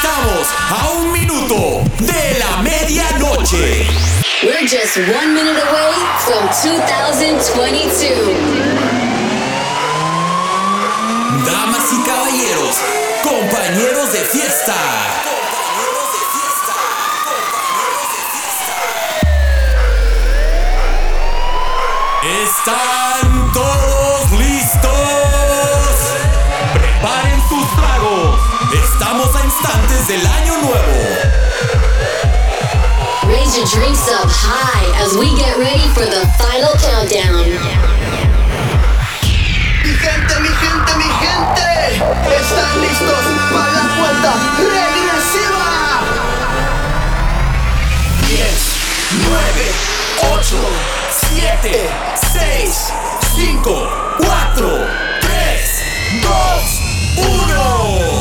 Estamos a un minuto de la medianoche. We're just one minute away from 2022. Damas y caballeros, compañeros de fiesta. ¿Están todos listos? Preparen. Estamos a instantes del año nuevo. Raise your drinks up high as we get ready for the final countdown. Mi gente, mi gente, mi gente, ¿están listos para la cuenta regresiva? 10, 9, 8, 7, 6, 5, 4, 3, 2, 1.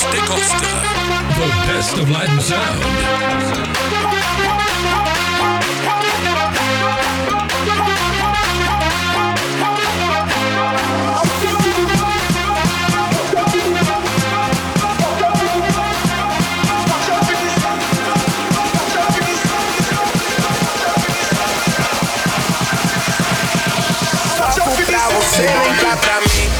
James DeCosta. The best of light sound. você vem pra mim.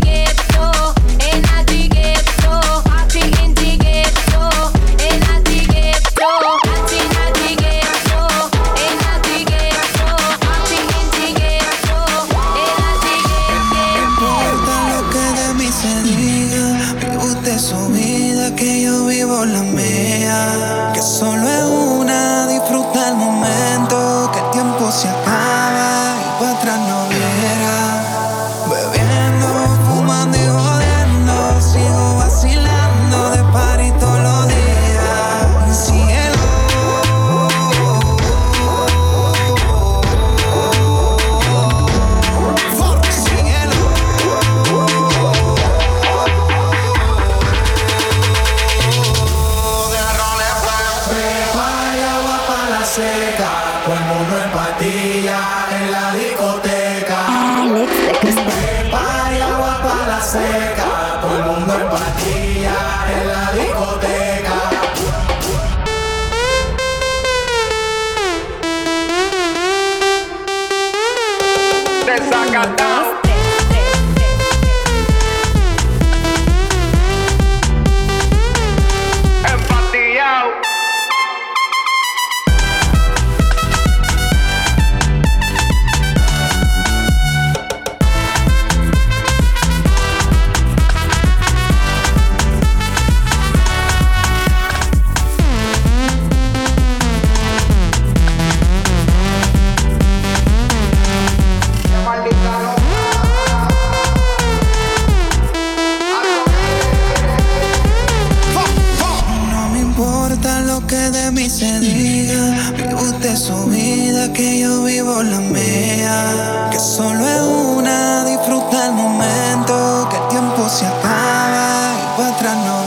no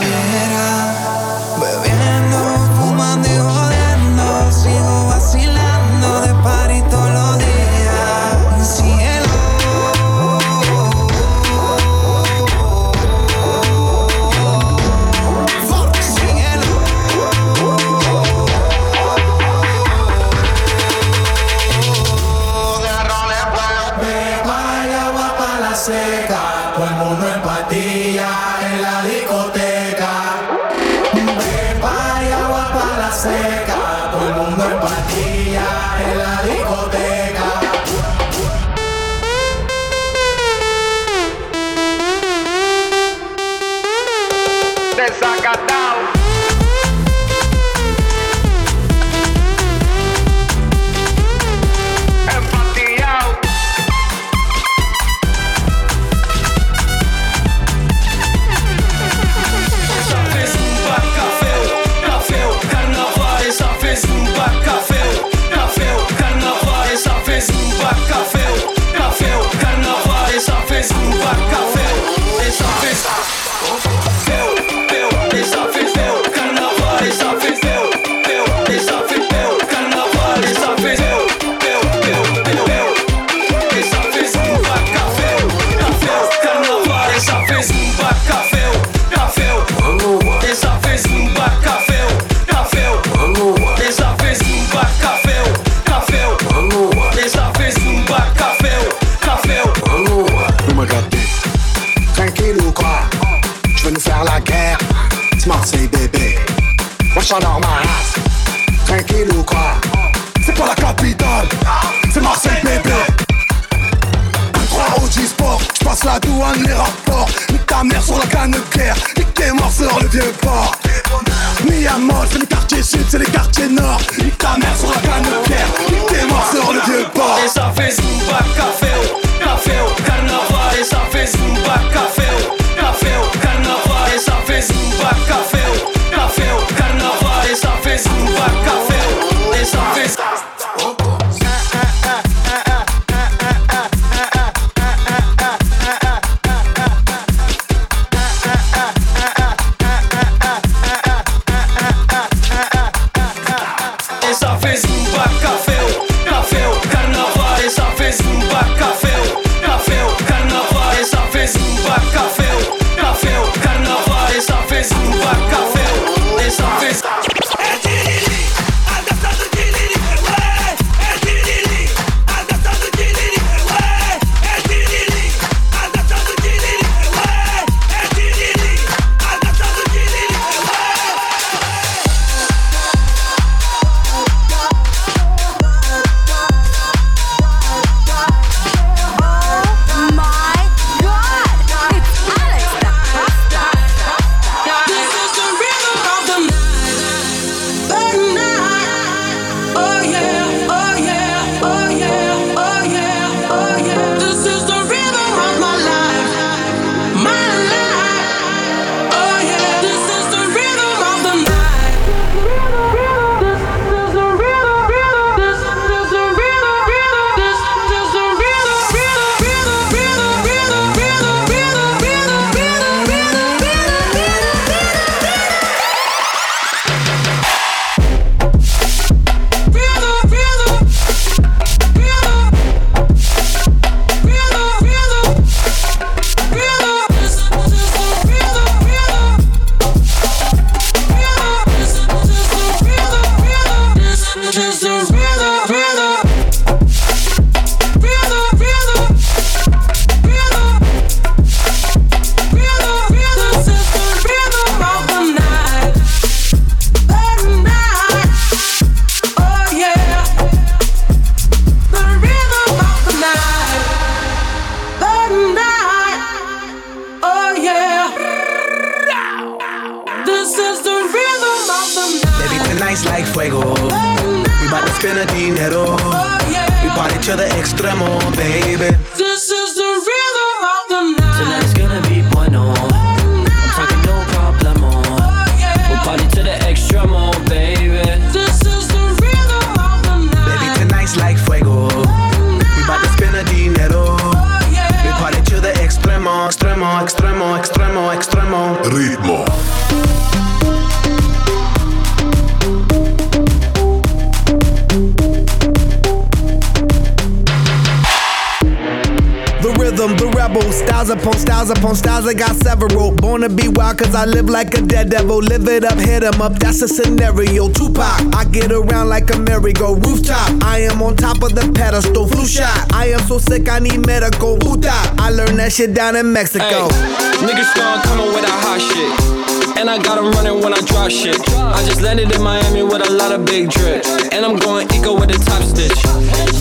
cause I live like a dead devil. Live it up, hit 'em up, that's a scenario. Tupac, I get around like a merry-go rooftop. I am on top of the pedestal, flu shot. I am so sick, I need medical. Puta, I learned that shit down in Mexico. Niggas start coming with that hot shit. And I got 'em running when I drop shit. I just landed in Miami with a lot of big drip. And I'm going eco with a top stitch.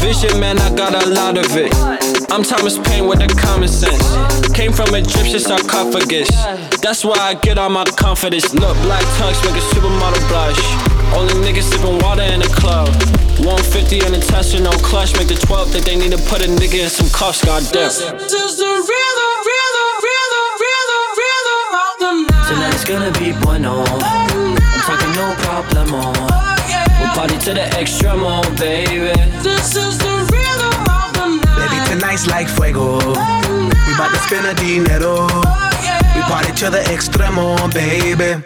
Vision, man, I got a lot of it. I'm Thomas Paine with the common sense. Came from Egyptian sarcophagus. That's why I get all my confidence. Look, black tongues make a supermodel blush. Only niggas sipping water in the club. 150 in the Tesla, no clutch. Make the 12 think they need to put a nigga in some cuffs, goddamn. This is the rhythm, rhythm, rhythm, rhythm, rhythm of the night. Tonight's gonna be bueno. I'm talking no problemo. Oh, we'll party to the extremo, baby. This is Tonight's like fuego. We bout to spend a dinero. We party to the extremo, baby.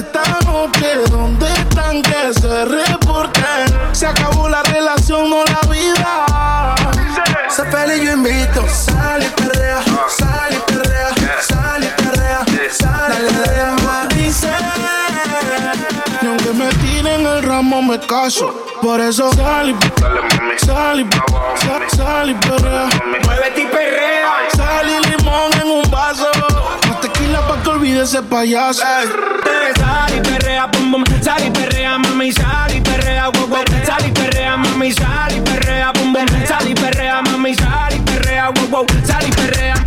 estamos, que dónde están, que se reporten. Se acabó la relación, no la vida. Se pelea yo invito, sale y perrea, sale y perrea, sale y perrea, sale y perrea. Y aunque me tiren el ramo, me caso. Por eso sal y dale, mami. y, sal, sal y perrea. Muévete y perrea. Sal y limón en un vaso olvide ese payaso. Hey. Sal y perrea, bum bum, sal y perrea, mami, sal y perrea, wow, wow. Sal y perrea, mami, sal y perrea, bum bum, sal y perrea, mami, sal y perrea, wow, wow. Sal y perrea.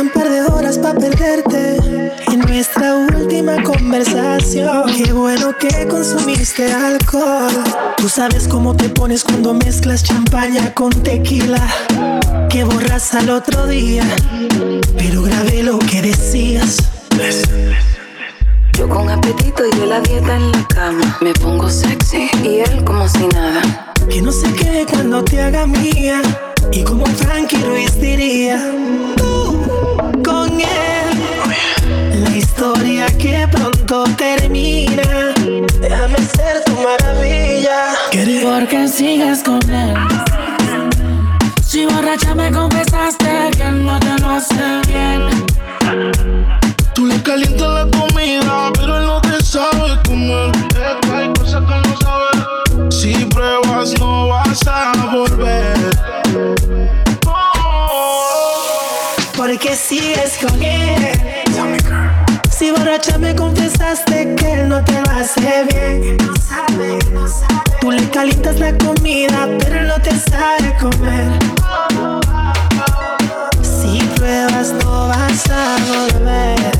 quedan par de horas para perderte. Y nuestra última conversación. Qué bueno que consumiste alcohol. Tú sabes cómo te pones cuando mezclas champaña con tequila. Que borras al otro día. Pero grabé lo que decías. Yo con apetito y de la dieta en la cama. Me pongo sexy y él como si nada. Que no se quede cuando te haga mía. Y como Frankie Ruiz diría. Tú la historia que pronto termina. Déjame ser tu maravilla. Porque sigues con él. Si borracha me confesaste que no te lo hace bien. Tú le calientas la con. Si borracha me confesaste que él no te lo hace bien. No sabe, no sabe. Tú le calientas la comida, pero no te sabe comer. Si pruebas, no vas a volver.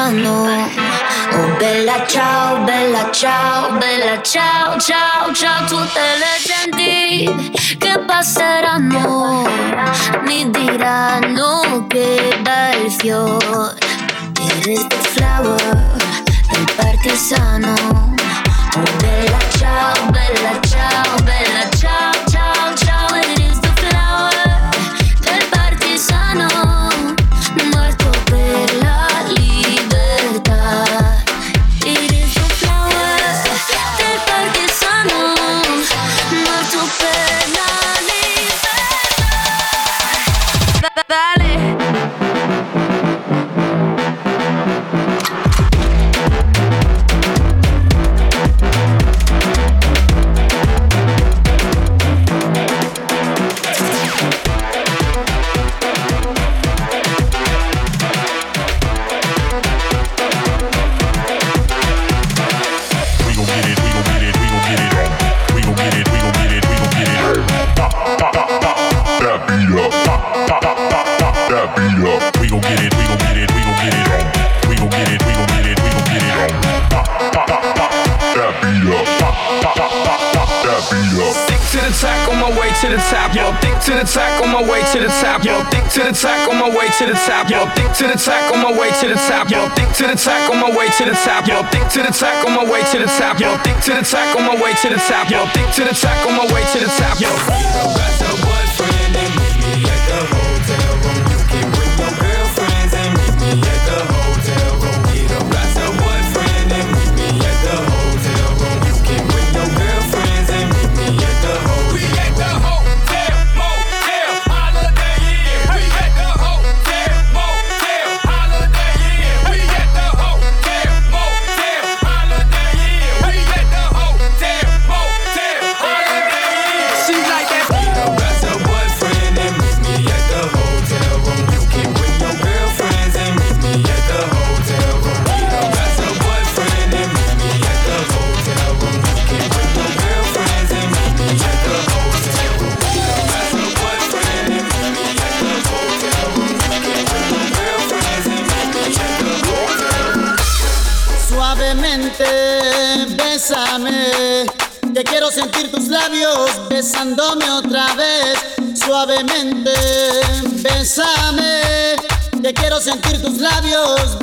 sembrano. Oh bella ciao, bella ciao, bella ciao, ciao, ciao tutte le genti che passeranno. Mi diranno che bel fiore. Eres the flower, del partisano. Oh bella ciao, bella ciao, bella ciao. to the top, yo, thick to the top, on my way to the top, yo, thick to the top, on my way to the top, yo, thick to the top, on my way to the top, yo, thick to the top, on my way to the top, yo, thick to the top, on my way to the top, yo, thick to the top, on my way to the top, yo, thick to the top, on my way to the top, yo.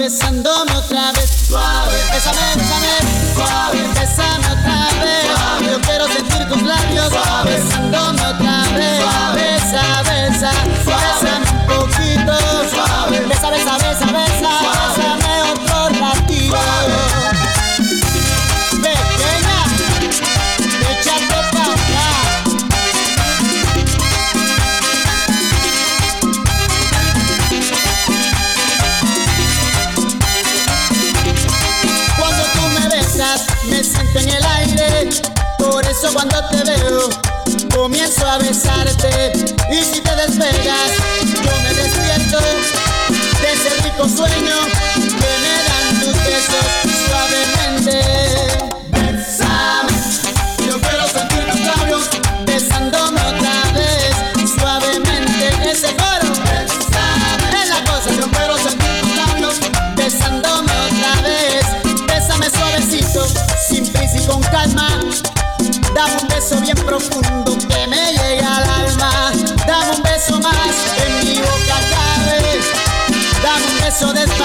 besándome otra vez. Suave, bésame cuando te veo, comienzo a besarte y si te despegas, yo me despierto de ese rico sueño.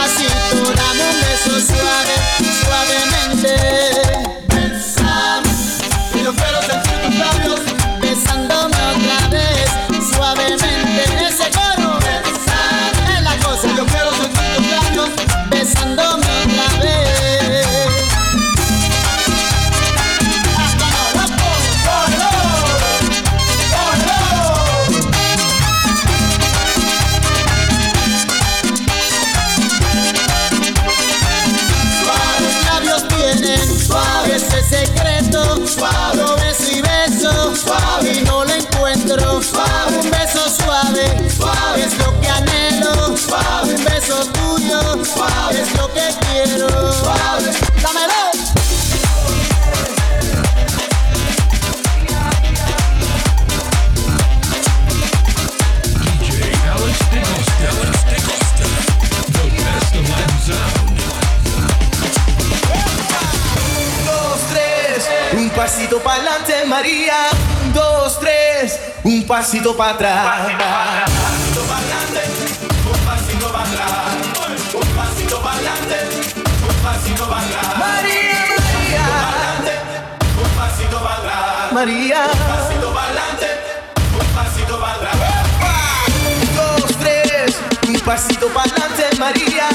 Así tú dame un beso suave, suavemente. Suave. Un beso tuyo Suave. es lo que quiero. Suave. Dámelo. pasito para adelante, María. Un, dos, tres. Un pasito para atrás. Un pasito para atrás. María, María. Un pasito para atrás. María. Un pasito para adelante. Un pasito para atrás. Un, dos, tres. Un pasito para adelante, María.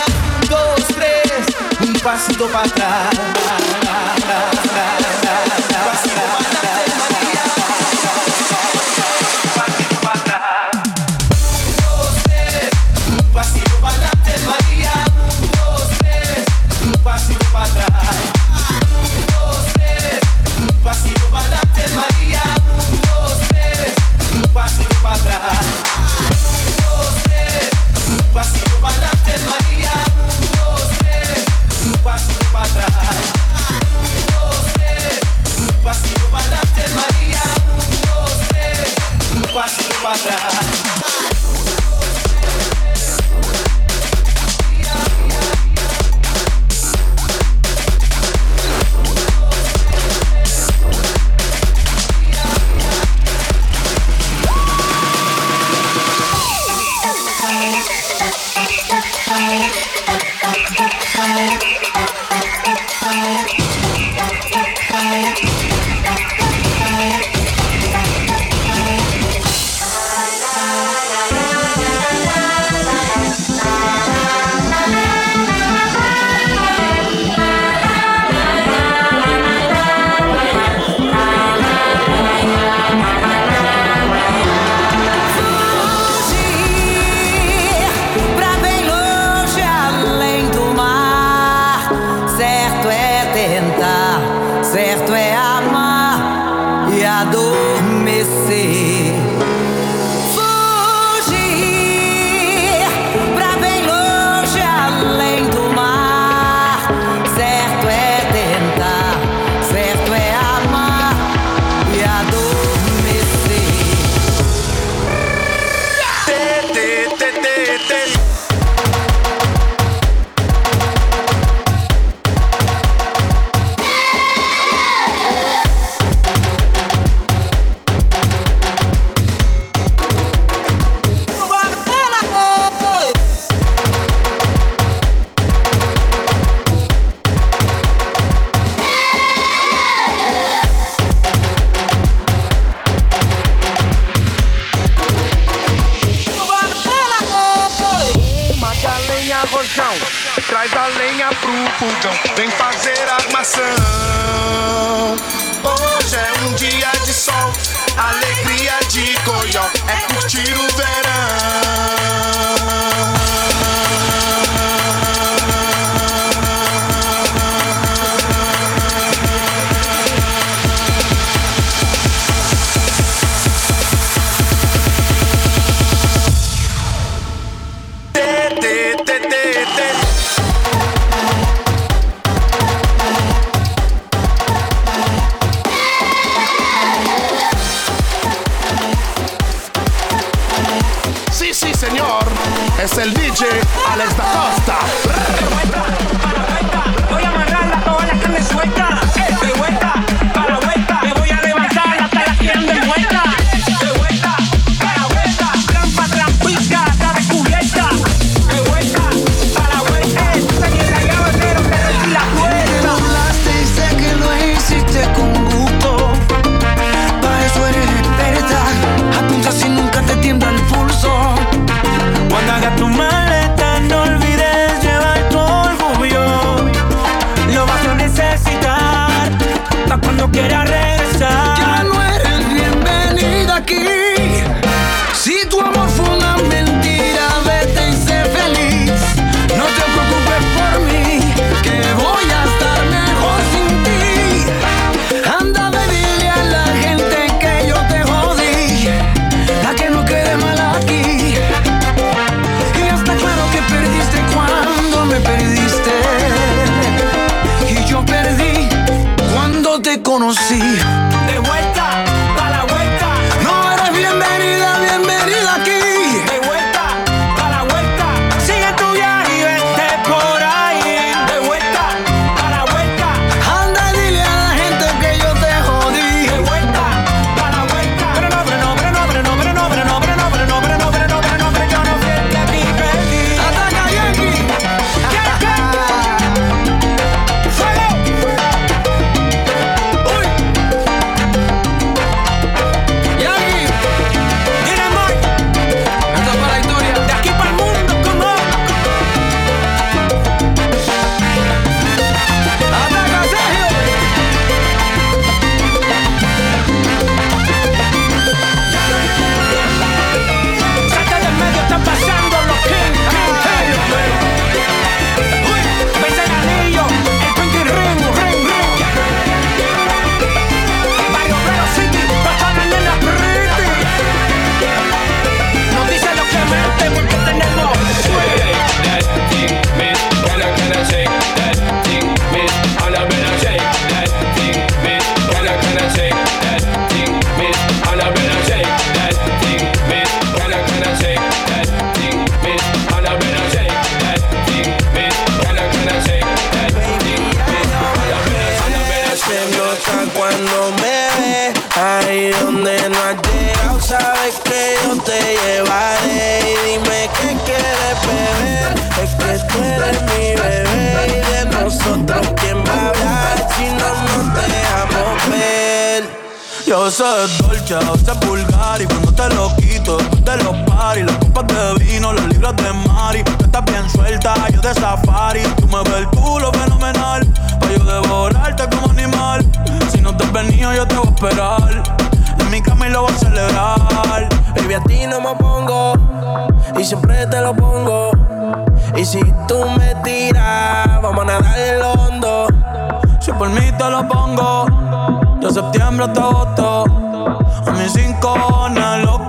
Dos, tres. Un pasito para atrás. tentar, certo é amar e adormecer. Yo sé Dolce, a veces y cuando te lo quito, te lo pari. Las copas de vino, los libros de Mari. Tú estás bien suelta, yo de safari. Tú me ves el culo fenomenal, pa' yo devorarte como animal. Si no te has venido, yo te voy a esperar. En mi cama y lo voy a celebrar. Baby, a no me pongo y siempre te lo pongo. Y si tú me tiras, vamos a nadar el hondo. Si por mí te lo pongo de septiembre hasta agosto. A mis cinco horas, loco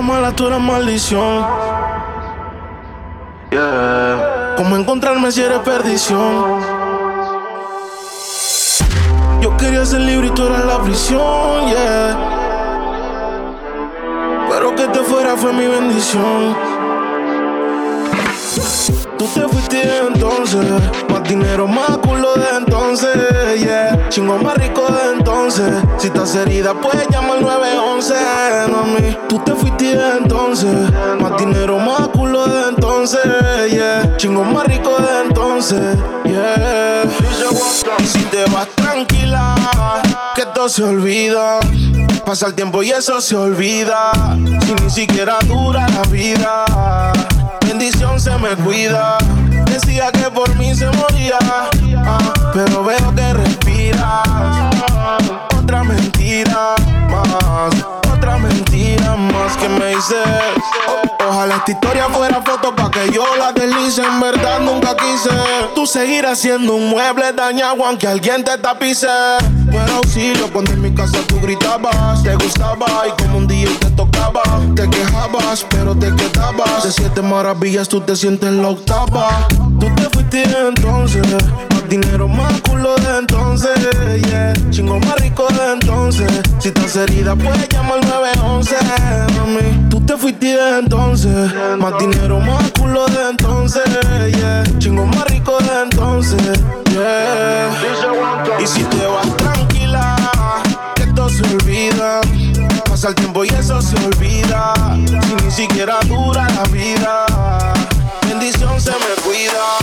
eras mala, tú eras maldición. Yeah. ¿Cómo encontrarme si eres perdición? Yo quería ser libre y tú eras la prisión, yeah. Pero que te fuera fue mi bendición. Tú te fuiste entonces, más dinero, más culo de entonces, yeah. Chingo más rico de entonces. Si estás herida, puedes llamar al 911, mami. Tú te fuiste entonces, más dinero, más culo de entonces, yeah. Chingo más rico de entonces, yeah. Y si te vas tranquila, que todo se olvida. Pasa el tiempo y eso se olvida. Si ni siquiera dura la vida bendición se me cuida. Decía que por mí se moría, ah, pero veo que respiras. Otra mentira más, otra mentira más que me dices. O- ojalá esta historia fuera foto pa' que yo la deslice. En verdad nunca quise. Tú seguirás siendo un mueble dañado aunque alguien te tapice. Era auxilio cuando en mi casa tú gritabas. Te gustaba y como un día te tocaba. Te quejabas, pero te quedabas. De siete maravillas tú te sientes la octava. Tú te fuiste entonces. Más dinero, más culo de entonces. Yeah. Chingo más rico de entonces. Si estás herida, puedes llamar al 911. Mami, tú te fuiste entonces. Más dinero, más culo de entonces. Yeah. Chingo más rico de entonces. Yeah. Y si te vas tranquila, que todo se olvida. Pasa el tiempo y eso se olvida. Si ni siquiera dura la vida. Bendición se me cuida.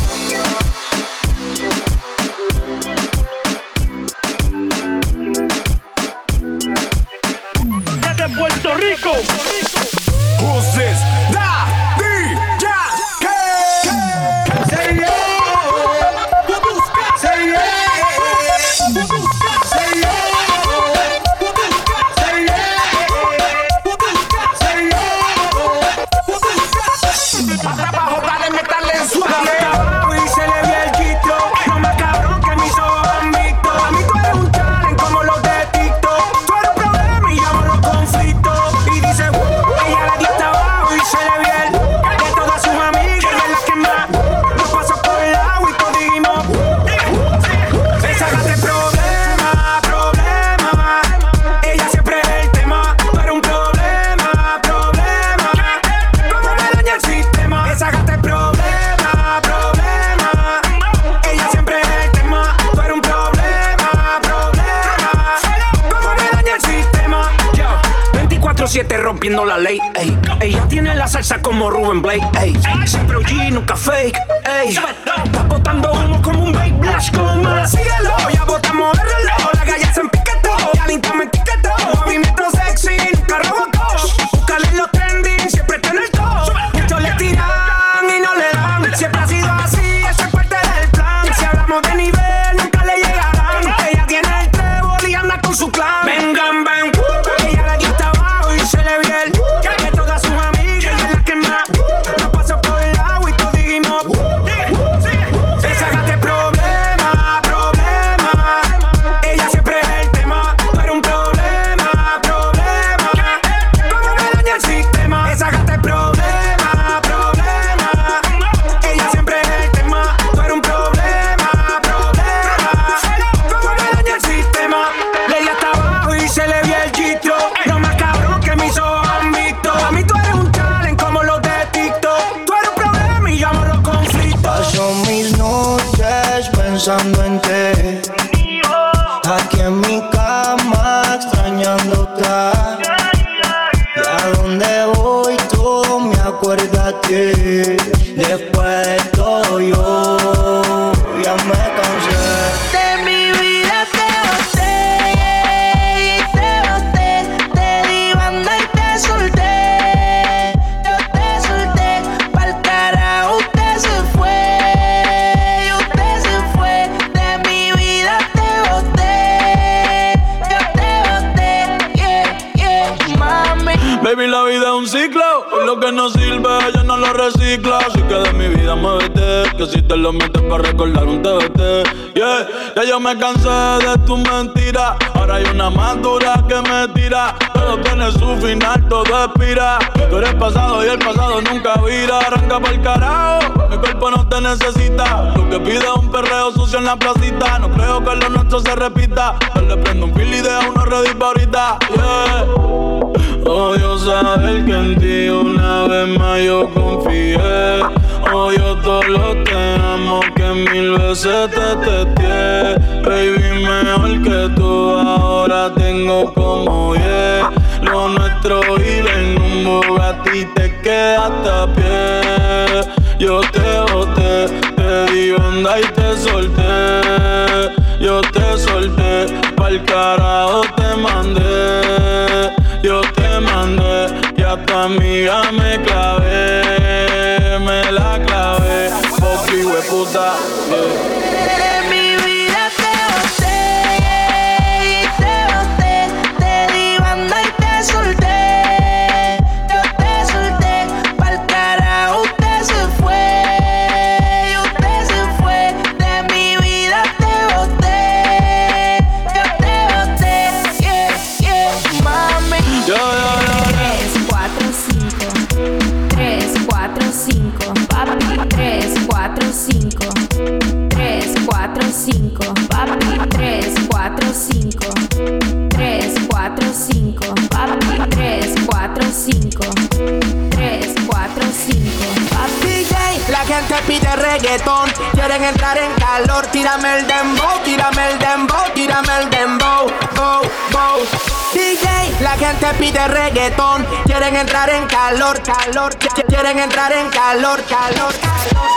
tengo como yeah. Lo nuestro y en un Bugatti te queda hasta pie. Yo te boté, te di onda y te solté. Yo te solté, pa'l carajo te mandé. Yo te mandé y a tu amiga me clavé. Me la clavé, poqui hueputa. Yeah. Quieren entrar en calor, tírame el dembow, tírame el dembow, tírame el dembow, bow, bow. DJ, la gente pide reggaetón. Quieren entrar en calor, calor, quieren entrar en calor, calor. calor.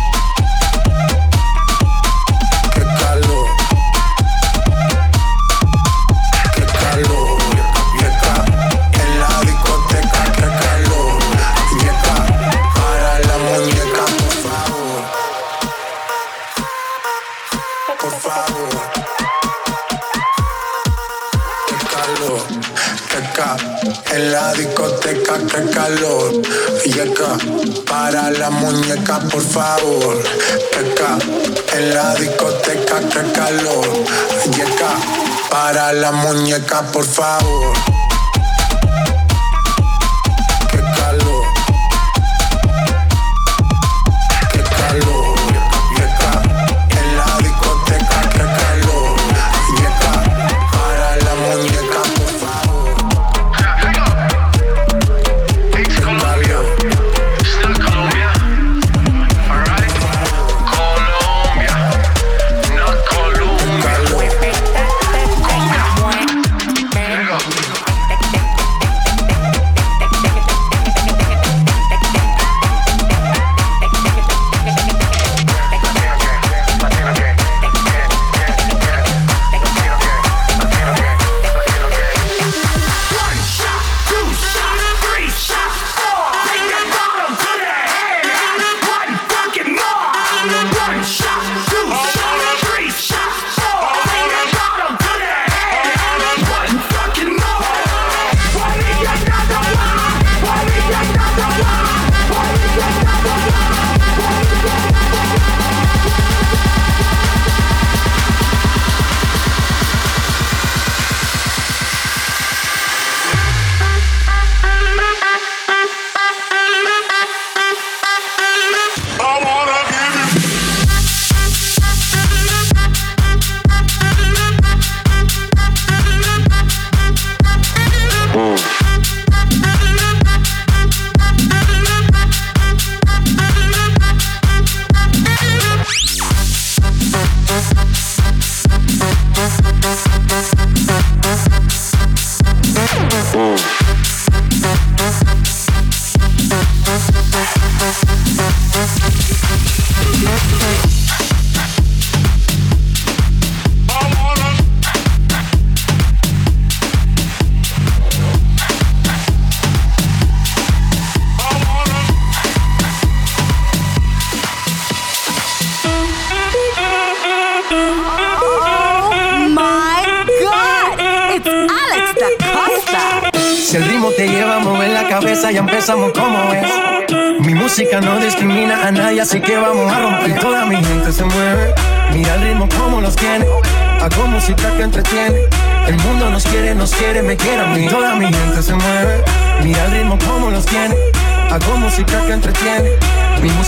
En la discoteca, que calor. Y acá, para la muñeca, por favor. Acá, en la discoteca, que calor. Y acá, para la muñeca, por favor.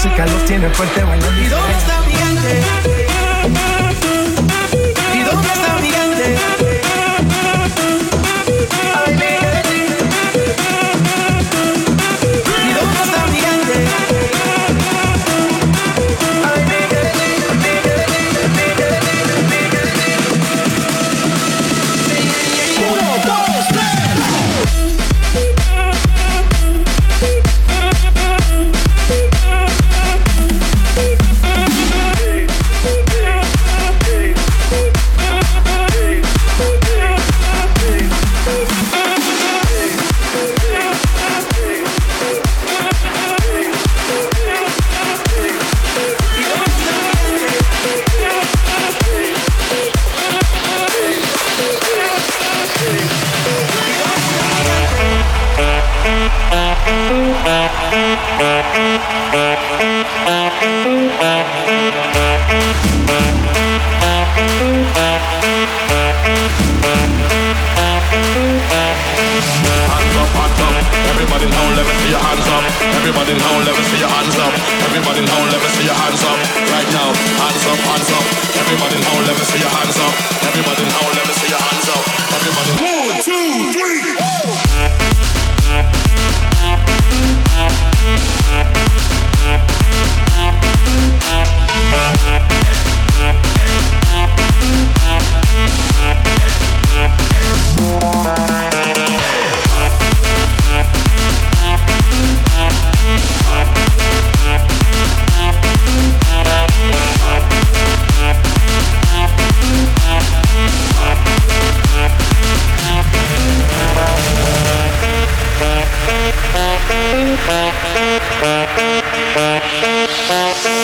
Música los tiene fuerte bailando. ¿Y dónde Everybody now, let me see your hands up. Everybody now, let me see your hands up. Right now, hands up, hands up. Everybody now, let me see your hands up. Everybody now, let me see your hands up. Everybody. One, two, three. Thank you.